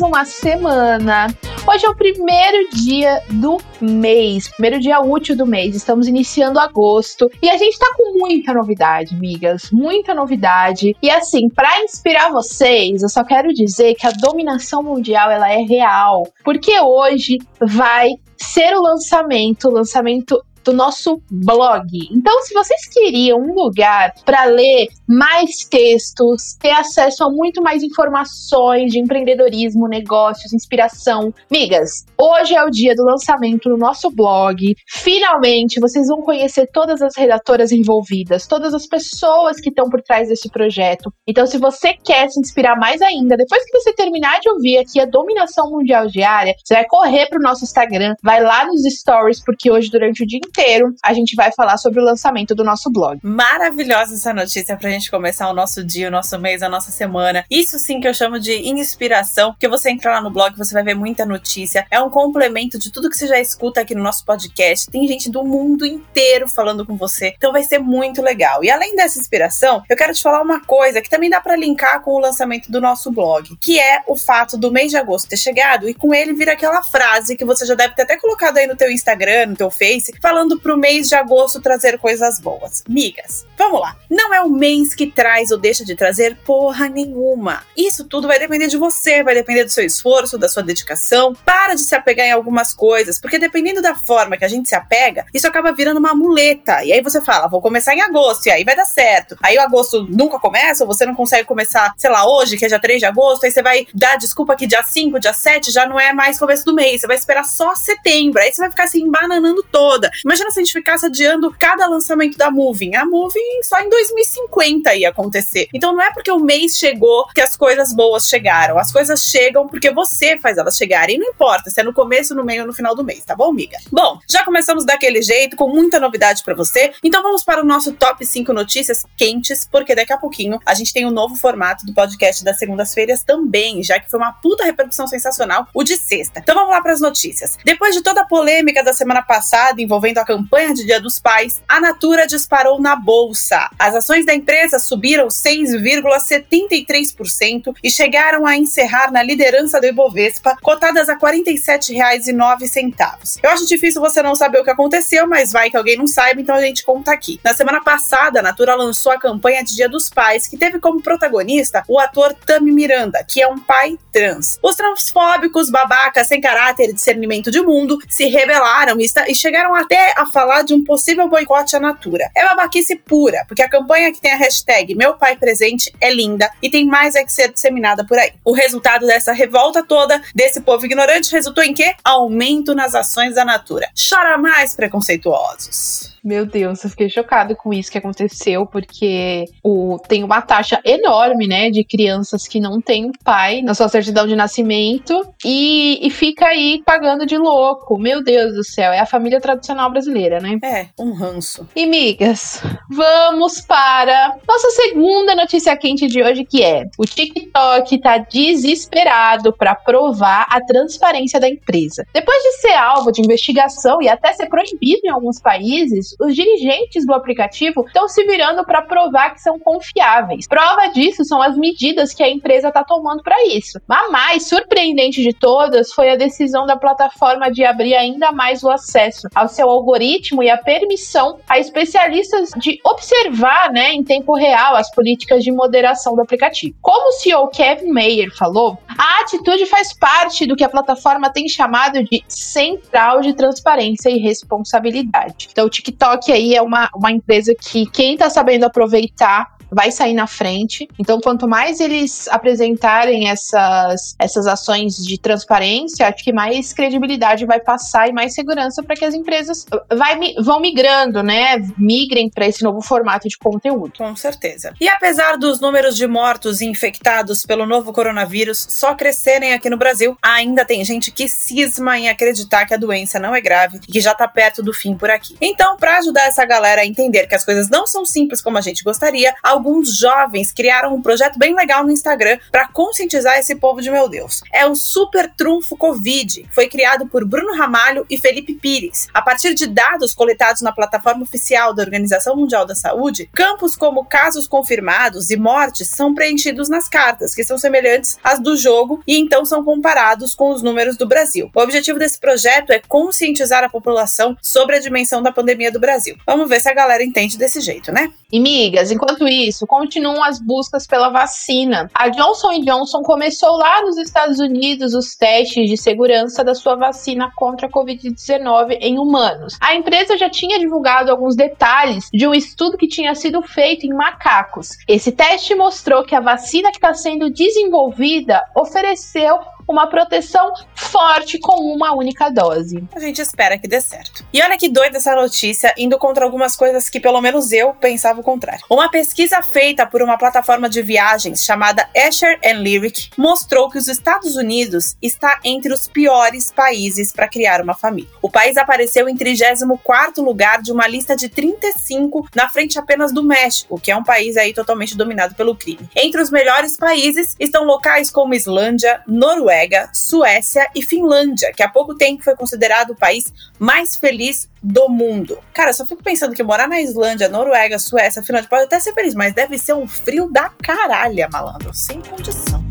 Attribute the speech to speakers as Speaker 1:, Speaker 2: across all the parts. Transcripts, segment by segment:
Speaker 1: Mais uma semana. Hoje é o primeiro dia do mês, primeiro dia útil do mês. Estamos iniciando agosto e a gente tá com muita novidade, migas, muita novidade. E assim, para inspirar vocês, eu só quero dizer que a dominação mundial ela é real, porque hoje vai ser o lançamento, o lançamento do nosso blog. Então, se vocês queriam um lugar para ler mais textos, ter acesso a muito mais informações de empreendedorismo, negócios, inspiração, migas, hoje é o dia do lançamento do nosso blog. Finalmente, vocês vão conhecer todas as redatoras envolvidas, todas as pessoas que estão por trás desse projeto. Então, se você quer se inspirar mais ainda, depois que você terminar de ouvir aqui a Dominação Mundial Diária, você vai correr para o nosso Instagram, vai lá nos stories, porque hoje, durante o dia inteiro, a gente vai falar sobre o lançamento do nosso blog.
Speaker 2: Maravilhosa essa notícia pra gente começar o nosso dia, o nosso mês, a nossa semana. Isso sim que eu chamo de inspiração, porque você entra lá no blog, você vai ver muita notícia. É um complemento de tudo que você já escuta aqui no nosso podcast. Tem gente do mundo inteiro falando com você. Então vai ser muito legal. E além dessa inspiração, eu quero te falar uma coisa que também dá para linkar com o lançamento do nosso blog, que é o fato do mês de agosto ter chegado e com ele vir aquela frase que você já deve ter até colocado aí no teu Instagram, no teu Face, falando falando pro mês de agosto trazer coisas boas. Migas, vamos lá. Não é o mês que traz ou deixa de trazer porra nenhuma. Isso tudo vai depender de você, vai depender do seu esforço, da sua dedicação. Para de se apegar em algumas coisas, porque dependendo da forma que a gente se apega, isso acaba virando uma muleta. E aí você fala, vou começar em agosto, e aí vai dar certo. Aí o agosto nunca começa, ou você não consegue começar, sei lá, hoje, que é dia 3 de agosto, aí você vai dar desculpa que dia 5, dia 7 já não é mais começo do mês, você vai esperar só setembro. Aí você vai ficar assim, bananando toda. Imagina se a gente ficasse adiando cada lançamento da Moving. A Moving só em 2050 ia acontecer. Então não é porque o mês chegou que as coisas boas chegaram. As coisas chegam porque você faz elas chegarem. E não importa se é no começo, no meio ou no final do mês, tá bom, amiga? Bom, já começamos daquele jeito, com muita novidade para você. Então vamos para o nosso top 5 notícias quentes, porque daqui a pouquinho a gente tem um novo formato do podcast das segundas-feiras também, já que foi uma puta repercussão sensacional o de sexta. Então vamos lá para as notícias. Depois de toda a polêmica da semana passada envolvendo a campanha de Dia dos Pais, a Natura disparou na bolsa. As ações da empresa subiram 6,73% e chegaram a encerrar na liderança do Ibovespa, cotadas a R$ 47,09. Eu acho difícil você não saber o que aconteceu, mas vai que alguém não saiba, então a gente conta aqui. Na semana passada, a Natura lançou a campanha de Dia dos Pais, que teve como protagonista o ator Tami Miranda, que é um pai trans. Os transfóbicos, babacas, sem caráter e discernimento de mundo se rebelaram e chegaram até a falar de um possível boicote à Natura. É babaquice pura, porque a campanha que tem a hashtag Meu Pai Presente é linda e tem mais é que ser disseminada por aí. O resultado dessa revolta toda, desse povo ignorante, resultou em quê? Aumento nas ações da Natura. Chora mais, preconceituosos.
Speaker 1: Meu Deus, eu fiquei chocado com isso que aconteceu, porque o, tem uma taxa enorme, né, de crianças que não têm pai na sua certidão de nascimento e, e fica aí pagando de louco. Meu Deus do céu, é a família tradicional brasileira, né?
Speaker 2: É, um ranço.
Speaker 1: E migas, vamos para nossa segunda notícia quente de hoje, que é o TikTok tá desesperado para provar a transparência da empresa. Depois de ser alvo de investigação e até ser proibido em alguns países, os dirigentes do aplicativo estão se virando para provar que são confiáveis. Prova disso são as medidas que a empresa está tomando para isso. A mais surpreendente de todas foi a decisão da plataforma de abrir ainda mais o acesso ao seu algoritmo e a permissão a especialistas de observar, né, em tempo real as políticas de moderação do aplicativo. Como o CEO Kevin Mayer falou, a atitude faz parte do que a plataforma tem chamado de central de transparência e responsabilidade. Então, o TikTok TikTok aí é uma, uma empresa que quem tá sabendo aproveitar vai sair na frente. Então, quanto mais eles apresentarem essas, essas ações de transparência, acho que mais credibilidade vai passar e mais segurança para que as empresas vai, vão migrando, né? Migrem para esse novo formato de conteúdo.
Speaker 2: Com certeza. E apesar dos números de mortos e infectados pelo novo coronavírus só crescerem aqui no Brasil, ainda tem gente que cisma em acreditar que a doença não é grave e que já tá perto do fim por aqui. Então, para ajudar essa galera a entender que as coisas não são simples como a gente gostaria, alguns jovens criaram um projeto bem legal no Instagram para conscientizar esse povo de meu Deus. É o Super Trunfo Covid. Foi criado por Bruno Ramalho e Felipe Pires. A partir de dados coletados na plataforma oficial da Organização Mundial da Saúde, campos como casos confirmados e mortes são preenchidos nas cartas, que são semelhantes às do jogo e então são comparados com os números do Brasil. O objetivo desse projeto é conscientizar a população sobre a dimensão da pandemia do Brasil. Vamos ver se a galera entende desse jeito, né?
Speaker 1: E migas, enquanto isso, continuam as buscas pela vacina. A Johnson Johnson começou lá nos Estados Unidos os testes de segurança da sua vacina contra a Covid-19 em humanos. A empresa já tinha divulgado alguns detalhes de um estudo que tinha sido feito em macacos. Esse teste mostrou que a vacina que está sendo desenvolvida ofereceu uma proteção forte com uma única dose.
Speaker 2: A gente espera que dê certo. E olha que doida essa notícia, indo contra algumas coisas que pelo menos eu pensava o contrário. Uma pesquisa feita por uma plataforma de viagens chamada Asher Lyric mostrou que os Estados Unidos está entre os piores países para criar uma família. O país apareceu em 34º lugar de uma lista de 35 na frente apenas do México, que é um país aí totalmente dominado pelo crime. Entre os melhores países estão locais como Islândia, Noruega, Noruega, Suécia e Finlândia, que há pouco tempo foi considerado o país mais feliz do mundo. Cara, só fico pensando que morar na Islândia, Noruega, Suécia, Finlândia pode até ser feliz, mas deve ser um frio da caralha, malandro, sem condição.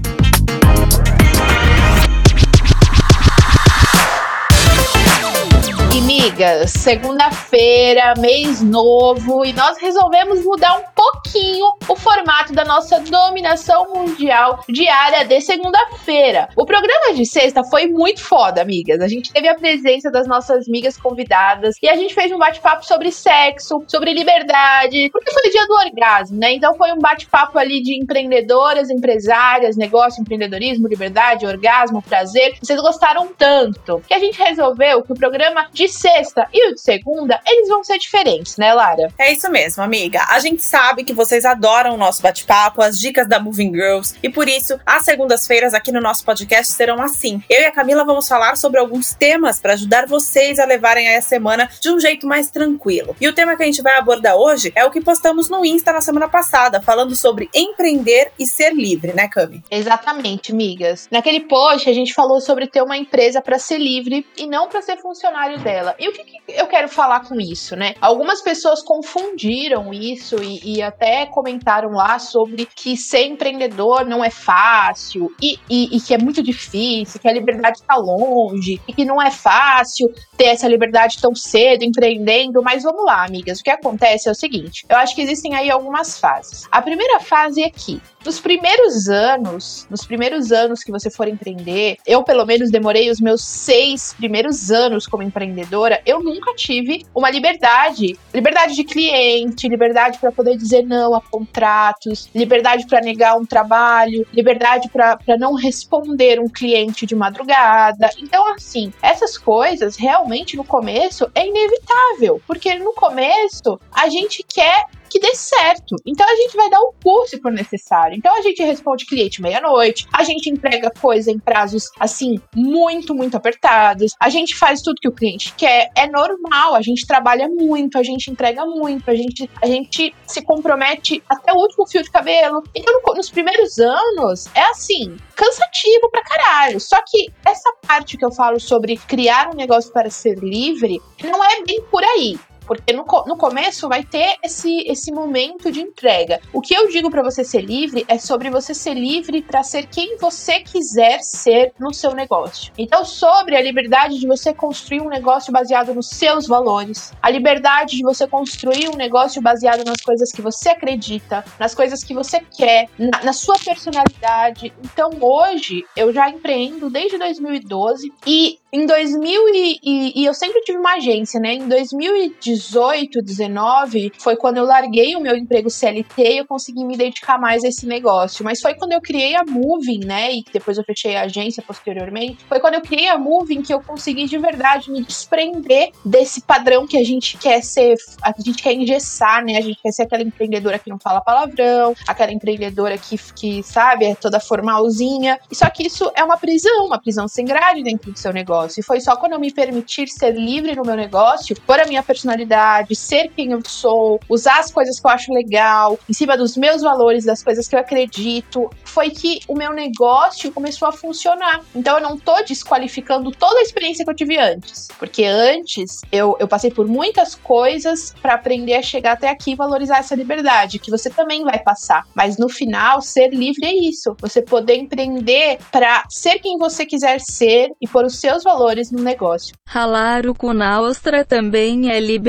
Speaker 1: Amigas, segunda-feira, mês novo, e nós resolvemos mudar um pouquinho o formato da nossa dominação mundial diária de segunda-feira. O programa de sexta foi muito foda, amigas. A gente teve a presença das nossas amigas convidadas e a gente fez um bate-papo sobre sexo, sobre liberdade, porque foi o dia do orgasmo, né? Então foi um bate-papo ali de empreendedoras, empresárias, negócio, empreendedorismo, liberdade, orgasmo, prazer. Vocês gostaram tanto que a gente resolveu que o programa de sexta e o de segunda, eles vão ser diferentes, né, Lara?
Speaker 2: É isso mesmo, amiga. A gente sabe que vocês adoram o nosso bate-papo, as dicas da Moving Girls, e por isso, as segundas-feiras aqui no nosso podcast serão assim. Eu e a Camila vamos falar sobre alguns temas para ajudar vocês a levarem a semana de um jeito mais tranquilo. E o tema que a gente vai abordar hoje é o que postamos no Insta na semana passada, falando sobre empreender e ser livre, né, Cami?
Speaker 1: Exatamente, migas. Naquele post a gente falou sobre ter uma empresa para ser livre e não para ser funcionário dela. E o que, que, eu quero falar com isso, né? Algumas pessoas confundiram isso e, e, até comentaram lá sobre que ser empreendedor não é fácil e, e, e que é muito difícil, que a liberdade está longe e que não é fácil ter essa liberdade tão cedo empreendendo. Mas vamos lá, amigas. O que acontece é o seguinte: eu acho que existem aí algumas fases. A primeira fase é que nos primeiros anos, nos primeiros anos que você for empreender, eu pelo menos demorei os meus seis primeiros anos como empreendedora, eu nunca tive uma liberdade, liberdade de cliente, liberdade para poder dizer não a contratos, liberdade para negar um trabalho, liberdade para não responder um cliente de madrugada. Então, assim, essas coisas realmente no começo é inevitável, porque no começo a gente quer que dê certo. Então a gente vai dar o curso se for necessário. Então a gente responde cliente meia-noite, a gente entrega coisa em prazos assim muito, muito apertados. A gente faz tudo que o cliente quer. É normal, a gente trabalha muito, a gente entrega muito, a gente, a gente se compromete até o último fio de cabelo. Então no, nos primeiros anos é assim, cansativo pra caralho. Só que essa parte que eu falo sobre criar um negócio para ser livre não é bem por aí. Porque no, no começo vai ter esse, esse momento de entrega. O que eu digo para você ser livre é sobre você ser livre para ser quem você quiser ser no seu negócio. Então, sobre a liberdade de você construir um negócio baseado nos seus valores, a liberdade de você construir um negócio baseado nas coisas que você acredita, nas coisas que você quer, na, na sua personalidade. Então, hoje, eu já empreendo desde 2012 e em 2000 e, e, e, eu sempre tive uma agência, né? Em 2018 18, 19, foi quando eu larguei o meu emprego CLT e eu consegui me dedicar mais a esse negócio. Mas foi quando eu criei a Moving, né? E depois eu fechei a agência posteriormente. Foi quando eu criei a Moving que eu consegui de verdade me desprender desse padrão que a gente quer ser, a gente quer engessar, né? A gente quer ser aquela empreendedora que não fala palavrão, aquela empreendedora que, que sabe, é toda formalzinha. E só que isso é uma prisão, uma prisão sem grade dentro do seu negócio. E foi só quando eu me permitir ser livre no meu negócio, por a minha personalidade, ser quem eu sou, usar as coisas que eu acho legal, em cima dos meus valores, das coisas que eu acredito, foi que o meu negócio começou a funcionar. Então eu não tô desqualificando toda a experiência que eu tive antes, porque antes eu, eu passei por muitas coisas para aprender a chegar até aqui e valorizar essa liberdade, que você também vai passar. Mas no final, ser livre é isso. Você poder empreender para ser quem você quiser ser e pôr os seus valores no negócio.
Speaker 3: Ralar o cu na ostra também é liberdade.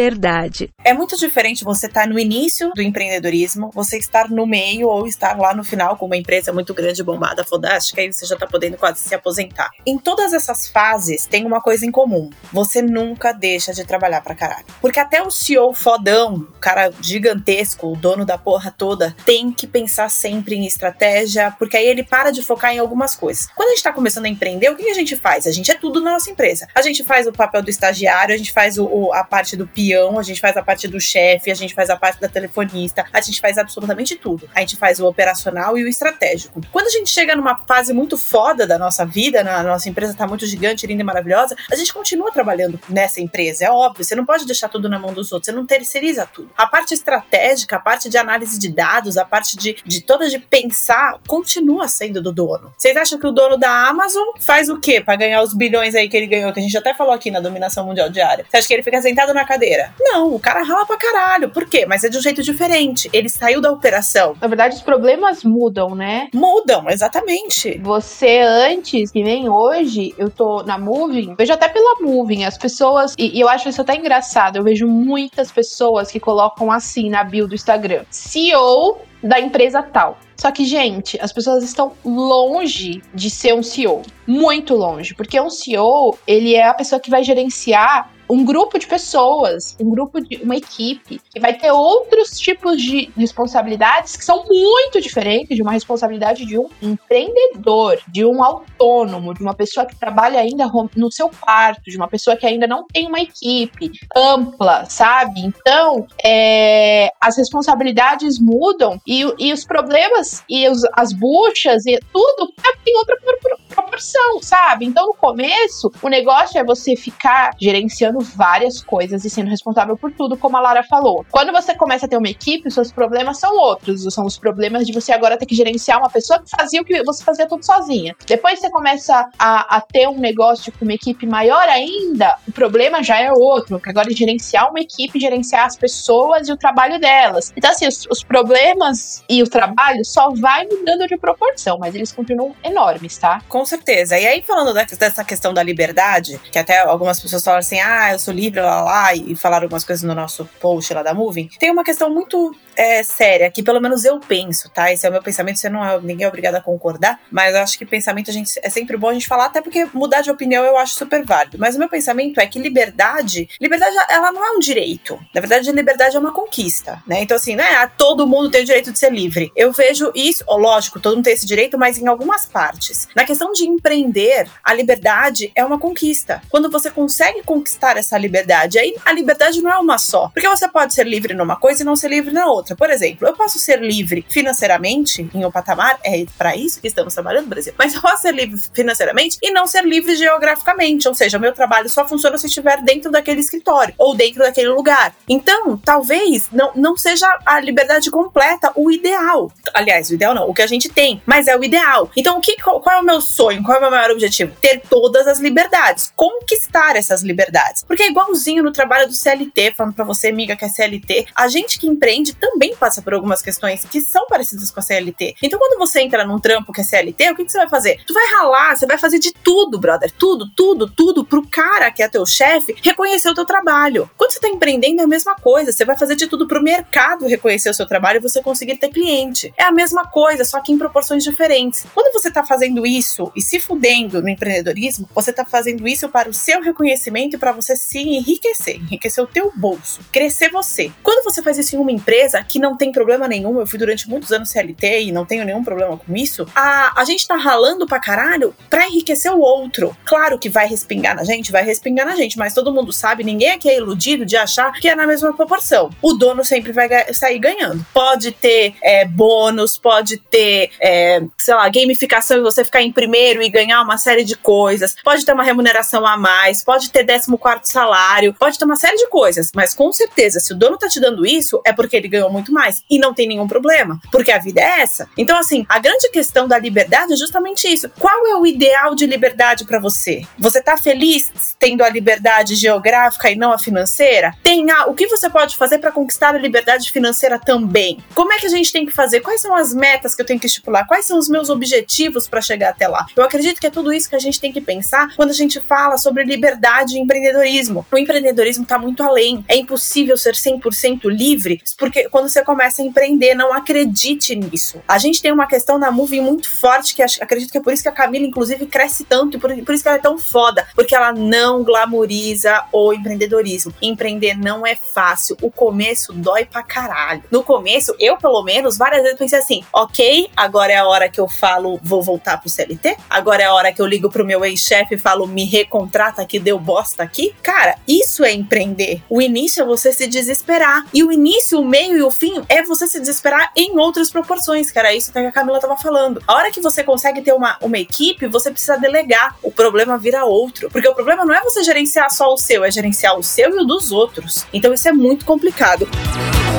Speaker 2: É muito diferente você estar tá no início do empreendedorismo, você estar no meio ou estar lá no final com uma empresa muito grande, bombada, fodástica, e você já tá podendo quase se aposentar. Em todas essas fases, tem uma coisa em comum. Você nunca deixa de trabalhar pra caralho. Porque até o CEO fodão, o cara gigantesco, o dono da porra toda, tem que pensar sempre em estratégia, porque aí ele para de focar em algumas coisas. Quando a gente tá começando a empreender, o que a gente faz? A gente é tudo na nossa empresa. A gente faz o papel do estagiário, a gente faz o, o, a parte do peão, a gente faz a parte do chefe, a gente faz a parte da telefonista, a gente faz absolutamente tudo. A gente faz o operacional e o estratégico. Quando a gente chega numa fase muito foda da nossa vida, a nossa empresa tá muito gigante, linda e maravilhosa, a gente continua trabalhando nessa empresa, é óbvio. Você não pode deixar tudo na mão dos outros, você não terceiriza tudo. A parte estratégica, a parte de análise de dados, a parte de, de toda de pensar, continua sendo do dono. Vocês acham que o dono da Amazon faz o quê para ganhar os bilhões aí que ele ganhou, que a gente até falou aqui na dominação mundial diária? Você acha que ele fica sentado na cadeira? Não, o cara rala pra caralho. Por quê? Mas é de um jeito diferente. Ele saiu da operação.
Speaker 1: Na verdade, os problemas mudam, né?
Speaker 2: Mudam, exatamente.
Speaker 1: Você antes, que nem hoje, eu tô na Moving, vejo até pela Moving, as pessoas, e, e eu acho isso até engraçado, eu vejo muitas pessoas que colocam assim na bio do Instagram: CEO da empresa tal. Só que, gente, as pessoas estão longe de ser um CEO. Muito longe. Porque um CEO, ele é a pessoa que vai gerenciar um grupo de pessoas, um grupo de uma equipe, que vai ter outros tipos de responsabilidades que são muito diferentes de uma responsabilidade de um empreendedor, de um autônomo, de uma pessoa que trabalha ainda no seu quarto, de uma pessoa que ainda não tem uma equipe ampla, sabe? Então, é, as responsabilidades mudam e, e os problemas e os, as buchas e tudo tem outra proporção, sabe? Então, no começo, o negócio é você ficar gerenciando várias coisas e sendo responsável por tudo, como a Lara falou. Quando você começa a ter uma equipe, os seus problemas são outros. São os problemas de você agora ter que gerenciar uma pessoa que fazia o que você fazia tudo sozinha. Depois você começa a, a ter um negócio com uma equipe maior ainda, o problema já é outro, que agora é gerenciar uma equipe, gerenciar as pessoas e o trabalho delas. Então, assim, os, os problemas e o trabalho só vai mudando de proporção, mas eles continuam enormes, tá?
Speaker 2: Com certeza. E aí, falando dessa questão da liberdade, que até algumas pessoas falam assim, ah, eu sou livre, lá, lá, e falaram algumas coisas no nosso post lá da Moving, tem uma questão muito é, séria, que pelo menos eu penso, tá? Esse é o meu pensamento, você não é, ninguém é obrigado a concordar, mas eu acho que pensamento a gente, é sempre bom a gente falar, até porque mudar de opinião eu acho super válido. Mas o meu pensamento é que liberdade, liberdade, ela não é um direito. Na verdade, liberdade é uma conquista, né? Então, assim, né? Todo mundo tem o direito de ser livre. Eu vejo isso, lógico, todo mundo tem esse direito, mas em algumas partes. Na questão de empreender, a liberdade é uma conquista. Quando você consegue conquistar essa liberdade, aí a liberdade não é uma só. Porque você pode ser livre numa coisa e não ser livre na outra. Por exemplo, eu posso ser livre financeiramente em um patamar, é para isso que estamos trabalhando no Brasil, mas eu posso ser livre financeiramente e não ser livre geograficamente, ou seja, meu trabalho só funciona se estiver dentro daquele escritório ou dentro daquele lugar. Então, talvez não, não seja a liberdade completa o ideal. Aliás, o ideal não, o que a gente tem, mas é o ideal. Então, o que, qual é o meu sonho? Qual é o meu maior objetivo? Ter todas as liberdades, conquistar essas liberdades. Porque é igualzinho no trabalho do CLT, falando para você, amiga, que é CLT, a gente que empreende também também passa por algumas questões que são parecidas com a CLT. Então, quando você entra num trampo que é CLT, o que, que você vai fazer? Tu vai ralar, você vai fazer de tudo, brother. Tudo, tudo, tudo pro cara que é teu chefe reconhecer o teu trabalho. Quando você tá empreendendo, é a mesma coisa. Você vai fazer de tudo pro mercado reconhecer o seu trabalho e você conseguir ter cliente. É a mesma coisa, só que em proporções diferentes. Quando você tá fazendo isso e se fudendo no empreendedorismo, você tá fazendo isso para o seu reconhecimento e para você se enriquecer, enriquecer o teu bolso, crescer você. Quando você faz isso em uma empresa que não tem problema nenhum, eu fui durante muitos anos CLT e não tenho nenhum problema com isso, a, a gente tá ralando pra caralho pra enriquecer o outro. Claro que vai respingar na gente, vai respingar na gente, mas todo mundo sabe, ninguém aqui é iludido de achar que é na mesma proporção. O dono sempre vai sair ganhando. Pode ter é, bônus, pode ter, é, sei lá, gamificação e você ficar em primeiro e ganhar uma série de coisas, pode ter uma remuneração a mais, pode ter 14 quarto salário, pode ter uma série de coisas, mas com certeza, se o dono tá te dando isso, é porque ele ganhou muito mais e não tem nenhum problema, porque a vida é essa. Então, assim, a grande questão da liberdade é justamente isso. Qual é o ideal de liberdade para você? Você tá feliz tendo a liberdade geográfica e não a financeira? Tem a, o que você pode fazer para conquistar a liberdade financeira também? Como é que a gente tem que fazer? Quais são as metas que eu tenho que estipular? Quais são os meus objetivos para chegar até lá? Eu acredito que é tudo isso que a gente tem que pensar quando a gente fala sobre liberdade e empreendedorismo. O empreendedorismo está muito além. É impossível ser 100% livre, porque quando você começa a empreender, não acredite nisso. A gente tem uma questão na Movie muito forte, que acredito que é por isso que a Camila, inclusive, cresce tanto por, por isso que ela é tão foda, porque ela não glamoriza o empreendedorismo. Empreender não é fácil. O começo dói pra caralho. No começo, eu, pelo menos, várias vezes pensei assim: ok, agora é a hora que eu falo, vou voltar pro CLT, agora é a hora que eu ligo pro meu ex-chefe e falo, me recontrata que deu bosta aqui. Cara, isso é empreender. O início é você se desesperar. E o início, o meio e o fim é você se desesperar em outras proporções, que era isso que a Camila tava falando. A hora que você consegue ter uma, uma equipe, você precisa delegar. O problema vira outro. Porque o problema não é você gerenciar só o seu, é gerenciar o seu e o dos outros. Então isso é muito complicado. A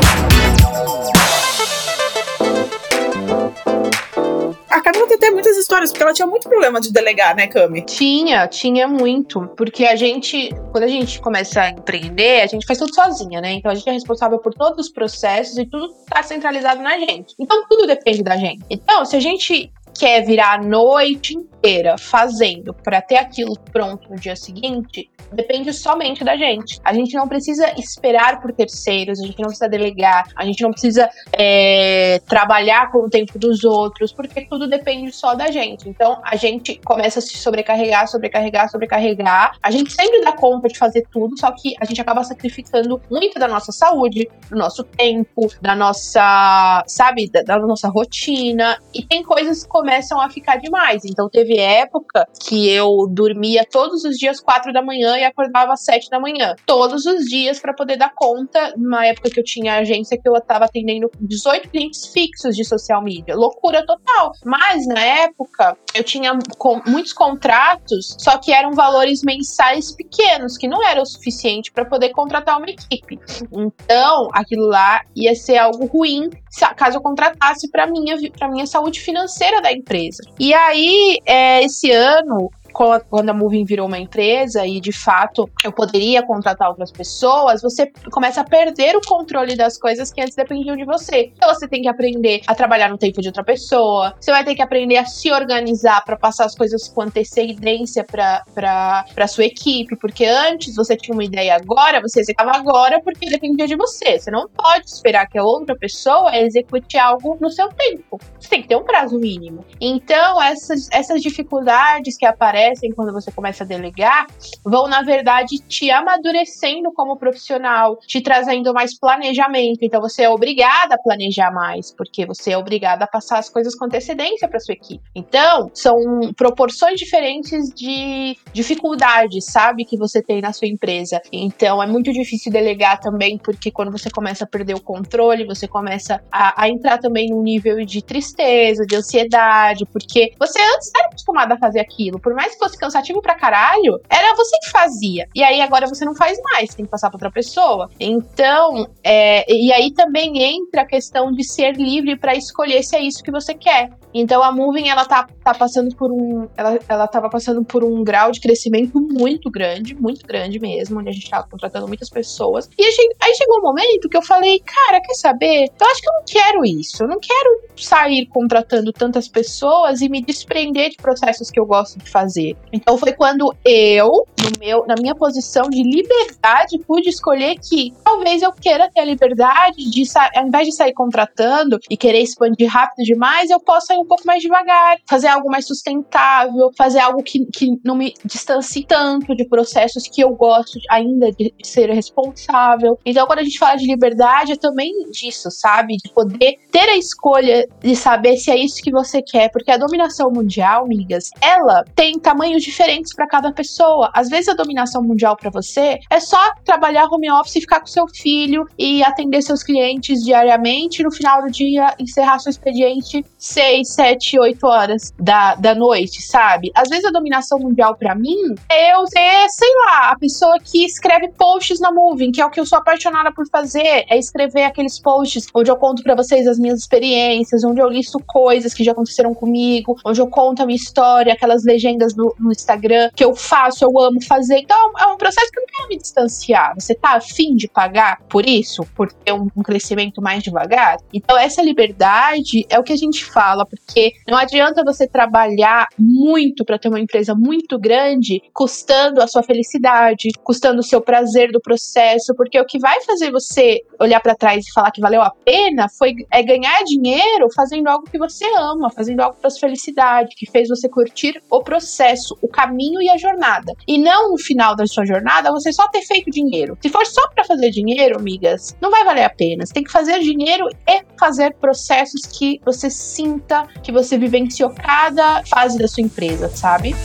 Speaker 2: porque ela tinha muito problema de delegar, né, Cami?
Speaker 1: Tinha, tinha muito. Porque a gente, quando a gente começa a empreender, a gente faz tudo sozinha, né? Então a gente é responsável por todos os processos e tudo tá centralizado na gente. Então tudo depende da gente. Então, se a gente quer virar a noite inteira fazendo para ter aquilo pronto no dia seguinte, depende somente da gente. A gente não precisa esperar por terceiros, a gente não precisa delegar, a gente não precisa é, trabalhar com o tempo dos outros, porque tudo depende só da gente. Então a gente começa a se sobrecarregar, sobrecarregar, sobrecarregar. A gente sempre dá conta de fazer tudo, só que a gente acaba sacrificando muito da nossa saúde, do nosso tempo, da nossa, sabe, da, da nossa rotina. E tem coisas que começam a ficar demais. Então teve época que eu dormia todos os dias quatro da manhã e acordava às sete da manhã. Todos os dias para poder dar conta. Na época que eu tinha agência, que eu tava atendendo 18 clientes fixos de social media. Loucura total. Mas na época, eu tinha com, muitos contratos, só que eram valores mensais pequenos, que não era o suficiente para poder contratar uma equipe. Então, aquilo lá ia ser algo ruim caso eu contratasse para minha para minha saúde financeira da empresa. E aí, é, esse ano quando a Moving virou uma empresa e de fato eu poderia contratar outras pessoas, você começa a perder o controle das coisas que antes dependiam de você. Então você tem que aprender a trabalhar no tempo de outra pessoa, você vai ter que aprender a se organizar para passar as coisas com antecedência para sua equipe, porque antes você tinha uma ideia agora, você executava agora porque dependia de você. Você não pode esperar que a outra pessoa execute algo no seu tempo. Você tem que ter um prazo mínimo. Então, essas, essas dificuldades que aparecem quando você começa a delegar vão, na verdade, te amadurecendo como profissional, te trazendo mais planejamento. Então, você é obrigada a planejar mais, porque você é obrigada a passar as coisas com antecedência para sua equipe. Então, são proporções diferentes de dificuldades, sabe, que você tem na sua empresa. Então, é muito difícil delegar também, porque quando você começa a perder o controle, você começa a, a entrar também num nível de tristeza, de ansiedade, porque você antes era acostumada a fazer aquilo, por mais mais fosse cansativo pra caralho, era você que fazia. E aí agora você não faz mais, tem que passar pra outra pessoa. Então, é, e aí também entra a questão de ser livre para escolher se é isso que você quer. Então a Moving ela tá, tá passando por um ela, ela tava passando por um grau de crescimento muito grande, muito grande mesmo, onde a gente tava contratando muitas pessoas. E aí chegou um momento que eu falei, cara, quer saber? Eu acho que eu não quero isso. Eu não quero sair contratando tantas pessoas e me desprender de processos que eu gosto de fazer. Então foi quando eu, no meu, na minha posição de liberdade, pude escolher que talvez eu queira ter a liberdade de, ao invés de sair contratando e querer expandir rápido demais, eu possa ir um pouco mais devagar, fazer algo mais sustentável, fazer algo que, que não me distancie tanto de processos que eu gosto ainda de ser responsável. Então, quando a gente fala de liberdade, é também disso, sabe? De poder ter a escolha de saber se é isso que você quer, porque a dominação mundial, amigas, ela tem tamanhos diferentes para cada pessoa. Às vezes a dominação mundial para você é só trabalhar home office e ficar com seu filho e atender seus clientes diariamente, e no final do dia encerrar seu expediente 6, 7, 8 horas da, da noite, sabe? Às vezes a dominação mundial para mim é eu ser, sei lá, a pessoa que escreve posts na Moving, que é o que eu sou apaixonada por fazer, é escrever aqueles posts onde eu conto para vocês as minhas experiências, onde eu listo coisas que já aconteceram comigo, onde eu conto a minha história, aquelas legendas no, no Instagram que eu faço, eu amo fazer. Então é um processo que eu não quero me distanciar. Você tá afim de pagar por isso? Por ter um, um crescimento mais devagar? Então essa liberdade é o que a gente fala, porque não adianta você trabalhar muito para ter uma empresa muito grande, custando a sua felicidade, custando o seu prazer do processo, porque o que vai fazer você olhar para trás e falar que valeu a pena foi é ganhar dinheiro fazendo algo que você ama, fazendo algo para sua felicidade, que fez você curtir o processo, o caminho e a jornada. E não no final da sua jornada você só ter feito dinheiro. Se for só para fazer dinheiro, amigas, não vai valer a pena. Você tem que fazer dinheiro e fazer processos que você sinta que você vivenciou cada fase da sua empresa, sabe?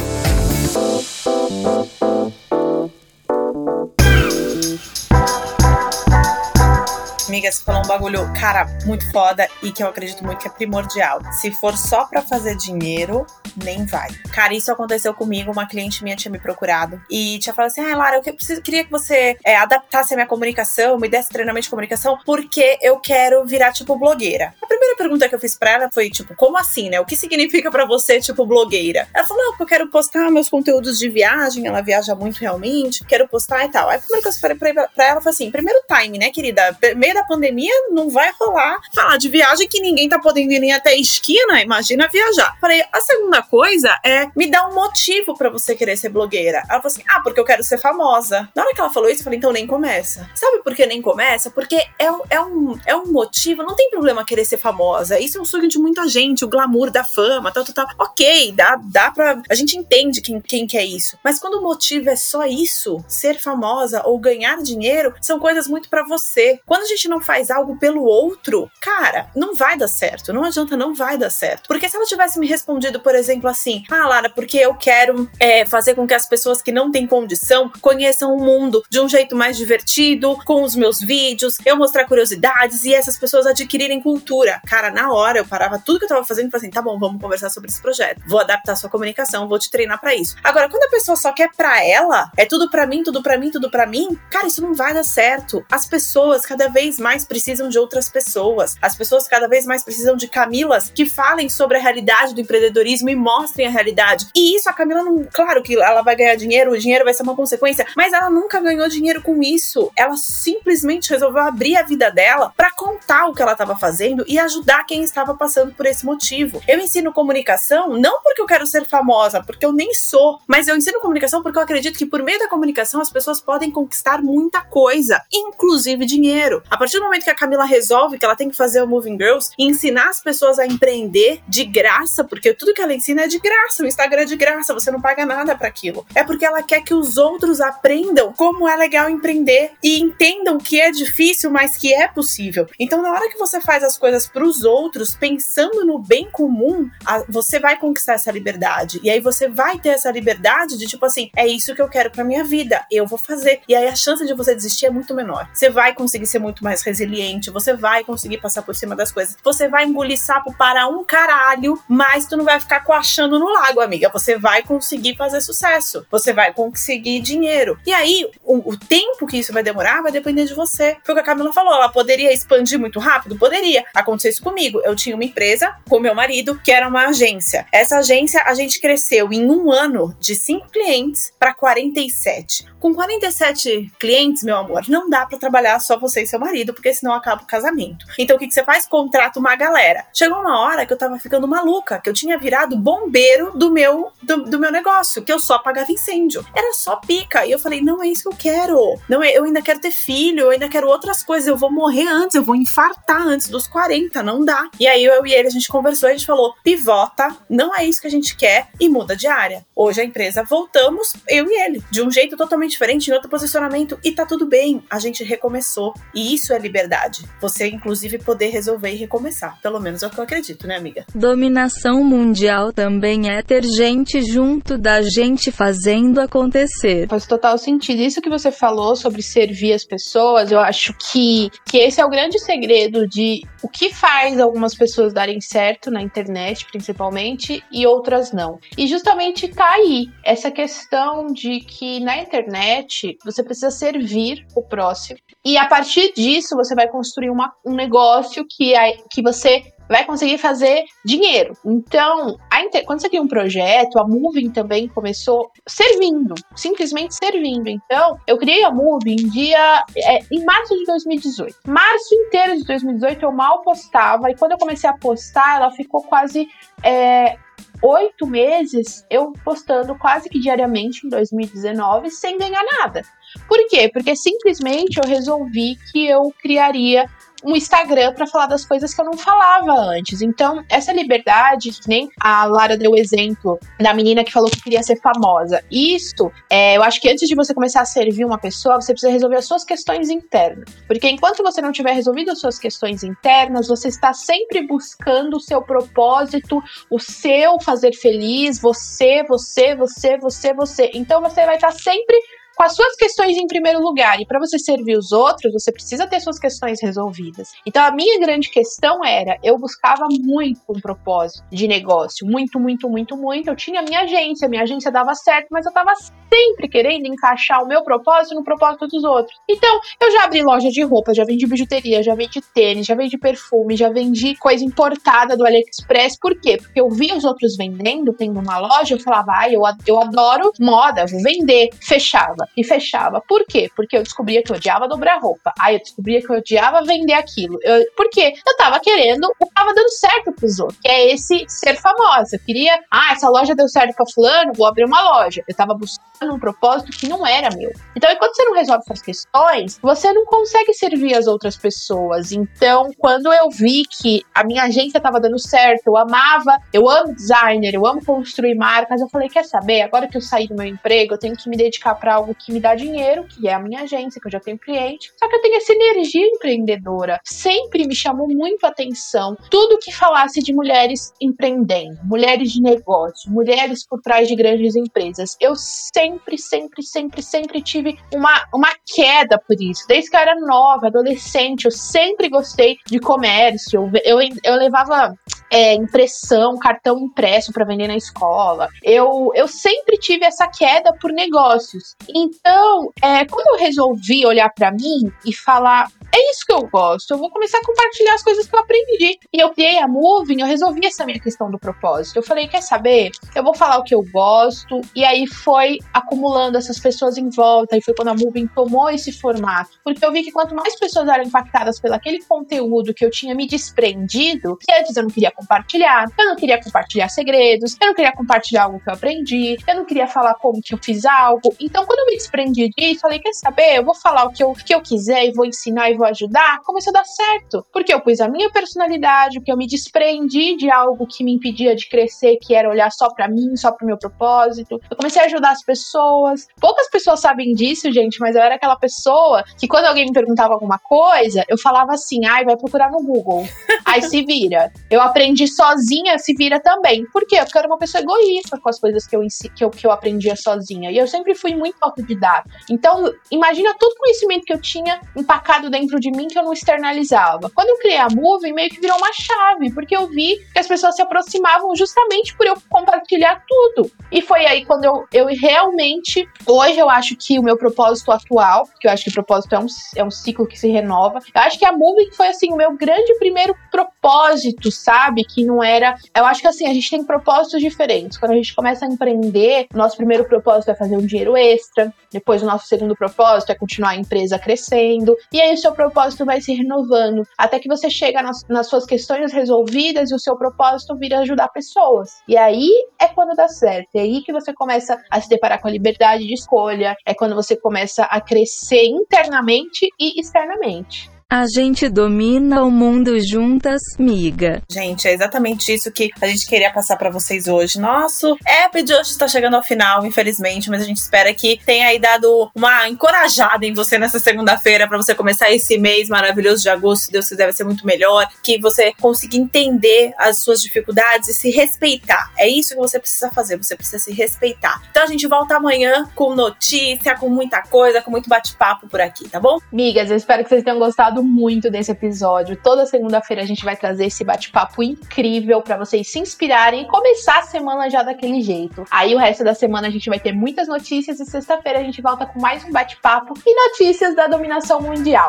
Speaker 2: Amiga, você falou um bagulho, cara, muito foda e que eu acredito muito que é primordial. Se for só para fazer dinheiro, nem vai. Cara, isso aconteceu comigo. Uma cliente minha tinha me procurado e tinha falado assim: Ah, Lara, eu preciso, queria que você é, adaptasse a minha comunicação, me desse treinamento de comunicação, porque eu quero virar, tipo, blogueira. A primeira pergunta que eu fiz pra ela foi, tipo, como assim, né? O que significa para você, tipo, blogueira? Ela falou: Não, porque eu quero postar meus conteúdos de viagem. Ela viaja muito realmente, quero postar e tal. Aí a primeira coisa que eu falei pra, pra ela foi assim: primeiro time, né, querida? Meio da pandemia não vai rolar falar de viagem que ninguém tá podendo ir nem até a esquina, imagina viajar. Falei, a segunda coisa é me dar um motivo para você querer ser blogueira. Ela falou assim: ah, porque eu quero ser famosa. Na hora que ela falou isso, eu falei, então nem começa. Sabe por que nem começa? Porque é, é, um, é um motivo, não tem problema querer ser famosa. Isso é um sonho de muita gente, o glamour da fama, tal, tal, tal. Ok, dá, dá pra. A gente entende quem, quem quer isso. Mas quando o motivo é só isso, ser famosa ou ganhar dinheiro, são coisas muito para você. Quando a gente não faz algo pelo outro, cara, não vai dar certo. Não adianta, não vai dar certo. Porque se ela tivesse me respondido, por exemplo, assim: Ah, Lara, porque eu quero é, fazer com que as pessoas que não têm condição conheçam o mundo de um jeito mais divertido, com os meus vídeos, eu mostrar curiosidades e essas pessoas adquirirem cultura. Cara, na hora eu parava tudo que eu tava fazendo e falei assim: tá bom, vamos conversar sobre esse projeto. Vou adaptar sua comunicação, vou te treinar para isso. Agora, quando a pessoa só quer pra ela, é tudo para mim, tudo para mim, tudo para mim, cara, isso não vai dar certo. As pessoas cada vez mais precisam de outras pessoas. As pessoas cada vez mais precisam de Camilas que falem sobre a realidade do empreendedorismo e mostrem a realidade. E isso a Camila não, claro que ela vai ganhar dinheiro, o dinheiro vai ser uma consequência, mas ela nunca ganhou dinheiro com isso. Ela simplesmente resolveu abrir a vida dela para contar o que ela estava fazendo e ajudar quem estava passando por esse motivo. Eu ensino comunicação não porque eu quero ser famosa, porque eu nem sou, mas eu ensino comunicação porque eu acredito que por meio da comunicação as pessoas podem conquistar muita coisa, inclusive dinheiro. A partir do momento que a Camila resolve que ela tem que fazer o Moving Girls e ensinar as pessoas a empreender de graça, porque tudo que ela ensina é de graça, o Instagram é de graça, você não paga nada para aquilo. É porque ela quer que os outros aprendam como é legal empreender e entendam que é difícil, mas que é possível. Então, na hora que você faz as coisas para os outros, pensando no bem comum, você vai conquistar essa liberdade. E aí você vai ter essa liberdade de tipo assim, é isso que eu quero para minha vida, eu vou fazer. E aí a chance de você desistir é muito menor. Você vai conseguir ser muito mais resiliente, você vai conseguir passar por cima das coisas. Você vai engolir sapo para um caralho, mas tu não vai ficar coachando no lago, amiga. Você vai conseguir fazer sucesso. Você vai conseguir dinheiro. E aí, o, o tempo que isso vai demorar vai depender de você. Foi o que a Camila falou. Ela poderia expandir muito rápido? Poderia. Aconteceu isso comigo. Eu tinha uma empresa com meu marido, que era uma agência. Essa agência, a gente cresceu em um ano de cinco clientes para 47. Com 47 clientes, meu amor, não dá para trabalhar só você e seu marido, porque senão acaba o casamento. Então o que, que você faz? Contrata uma galera. Chegou uma hora que eu tava ficando maluca, que eu tinha virado bombeiro do meu do, do meu negócio, que eu só apagava incêndio. Era só pica. E eu falei, não é isso que eu quero. Não é, eu ainda quero ter filho, eu ainda quero outras coisas. Eu vou morrer antes, eu vou infartar antes dos 40, não dá. E aí eu e ele, a gente conversou, a gente falou, pivota, não é isso que a gente quer e muda de área. Hoje a empresa voltamos, eu e ele, de um jeito totalmente diferente, em outro posicionamento, e tá tudo bem, a gente recomeçou. E isso é liberdade. Você, inclusive, poder resolver e recomeçar. Pelo menos é o que eu acredito, né, amiga?
Speaker 3: Dominação mundial também é ter gente junto da gente fazendo acontecer.
Speaker 1: Faz total sentido. Isso que você falou sobre servir as pessoas, eu acho que, que esse é o grande segredo de o que faz algumas pessoas darem certo na internet, principalmente, e outras não. E justamente tá aí essa questão de que na internet você precisa servir o próximo. E a partir disso você vai construir uma, um negócio que, que você vai conseguir fazer dinheiro. Então, Inter... quando você cria um projeto, a Moving também começou servindo, simplesmente servindo. Então, eu criei a Moving dia é, em março de 2018. Março inteiro de 2018 eu mal postava e quando eu comecei a postar, ela ficou quase é, oito meses eu postando quase que diariamente em 2019 sem ganhar nada. Por quê? Porque simplesmente eu resolvi que eu criaria um Instagram para falar das coisas que eu não falava antes. Então, essa liberdade, que nem a Lara deu o exemplo da menina que falou que queria ser famosa. Isso, é, eu acho que antes de você começar a servir uma pessoa, você precisa resolver as suas questões internas. Porque enquanto você não tiver resolvido as suas questões internas, você está sempre buscando o seu propósito, o seu fazer feliz, você, você, você, você, você. Então, você vai estar sempre com as suas questões em primeiro lugar. E para você servir os outros, você precisa ter suas questões resolvidas. Então a minha grande questão era, eu buscava muito um propósito de negócio, muito, muito, muito, muito. Eu tinha minha agência, minha agência dava certo, mas eu tava sempre querendo encaixar o meu propósito no propósito dos outros. Então, eu já abri loja de roupa, já vendi bijuteria, já vendi tênis, já vendi perfume, já vendi coisa importada do AliExpress. Por quê? Porque eu via os outros vendendo, tendo uma loja, eu falava, ai, eu, eu adoro moda, vou vender. Fechava e fechava. Por quê? Porque eu descobria que eu odiava dobrar roupa. Aí eu descobria que eu odiava vender aquilo. Eu, por quê? Eu tava querendo o que tava dando certo pros outros, que é esse ser famosa. Eu queria, ah, essa loja deu certo pra fulano, vou abrir uma loja. Eu tava buscando um propósito que não era meu. Então, enquanto você não resolve suas questões, você não consegue servir as outras pessoas. Então, quando eu vi que a minha agência tava dando certo, eu amava, eu amo designer, eu amo construir marcas, eu falei, quer saber? Agora que eu saí do meu emprego, eu tenho que me dedicar para algo que me dá dinheiro, que é a minha agência, que eu já tenho cliente. Só que eu tenho essa energia empreendedora. Sempre me chamou muito a atenção tudo que falasse de mulheres empreendendo, mulheres de negócio, mulheres por trás de grandes empresas. Eu sempre, sempre, sempre, sempre tive uma, uma queda por isso. Desde que eu era nova, adolescente, eu sempre gostei de comércio. Eu, eu, eu levava é, impressão, cartão impresso para vender na escola. Eu, eu sempre tive essa queda por negócios. Então, é, quando eu resolvi olhar para mim e falar, é isso que eu gosto, eu vou começar a compartilhar as coisas que eu aprendi. E eu criei a Moving, eu resolvi essa minha questão do propósito. Eu falei, quer saber? Eu vou falar o que eu gosto. E aí foi acumulando essas pessoas em volta. E foi quando a Moving tomou esse formato. Porque eu vi que quanto mais pessoas eram impactadas pelo aquele conteúdo que eu tinha me desprendido, que antes eu não queria compartilhar, eu não queria compartilhar segredos, eu não queria compartilhar algo que eu aprendi, eu não queria falar como que eu fiz algo. Então, quando eu me desprendi disso, falei, quer saber? Eu vou falar o que eu, que eu quiser e vou ensinar e vou ajudar. Começou a dar certo. Porque eu pus a minha personalidade, porque eu me desprendi de algo que me impedia de crescer, que era olhar só para mim, só pro meu propósito. Eu comecei a ajudar as pessoas. Poucas pessoas sabem disso, gente, mas eu era aquela pessoa que quando alguém me perguntava alguma coisa, eu falava assim, ai, vai procurar no Google. Aí se vira. Eu aprendi aprendi sozinha, se vira também. Por quê? Porque eu era uma pessoa egoísta com as coisas que eu, que eu, que eu aprendia sozinha. E eu sempre fui muito autodidata. Então, imagina todo o conhecimento que eu tinha empacado dentro de mim que eu não externalizava. Quando eu criei a Movie, meio que virou uma chave, porque eu vi que as pessoas se aproximavam justamente por eu compartilhar tudo. E foi aí quando eu, eu realmente. Hoje eu acho que o meu propósito atual, que eu acho que o propósito é um, é um ciclo que se renova, eu acho que a Movie foi assim o meu grande primeiro propósito, sabe? Que não era. Eu acho que assim, a gente tem propósitos diferentes. Quando a gente começa a empreender, nosso primeiro propósito é fazer um dinheiro extra, depois o nosso segundo propósito é continuar a empresa crescendo, e aí o seu propósito vai se renovando, até que você chega nas, nas suas questões resolvidas e o seu propósito vira ajudar pessoas. E aí é quando dá certo. É aí que você começa a se deparar com a liberdade de escolha, é quando você começa a crescer internamente e externamente.
Speaker 3: A gente domina o mundo juntas, miga.
Speaker 2: Gente, é exatamente isso que a gente queria passar para vocês hoje. Nosso app de hoje está chegando ao final, infelizmente, mas a gente espera que tenha aí dado uma encorajada em você nessa segunda-feira para você começar esse mês maravilhoso de agosto. Se Deus quiser, vai ser muito melhor. Que você consiga entender as suas dificuldades e se respeitar. É isso que você precisa fazer, você precisa se respeitar. Então a gente volta amanhã com notícia, com muita coisa, com muito bate-papo por aqui, tá bom?
Speaker 1: Migas, eu espero que vocês tenham gostado gostado muito desse episódio. Toda segunda-feira a gente vai trazer esse bate-papo incrível para vocês se inspirarem e começar a semana já daquele jeito. Aí o resto da semana a gente vai ter muitas notícias e sexta-feira a gente volta com mais um bate-papo e notícias da dominação mundial.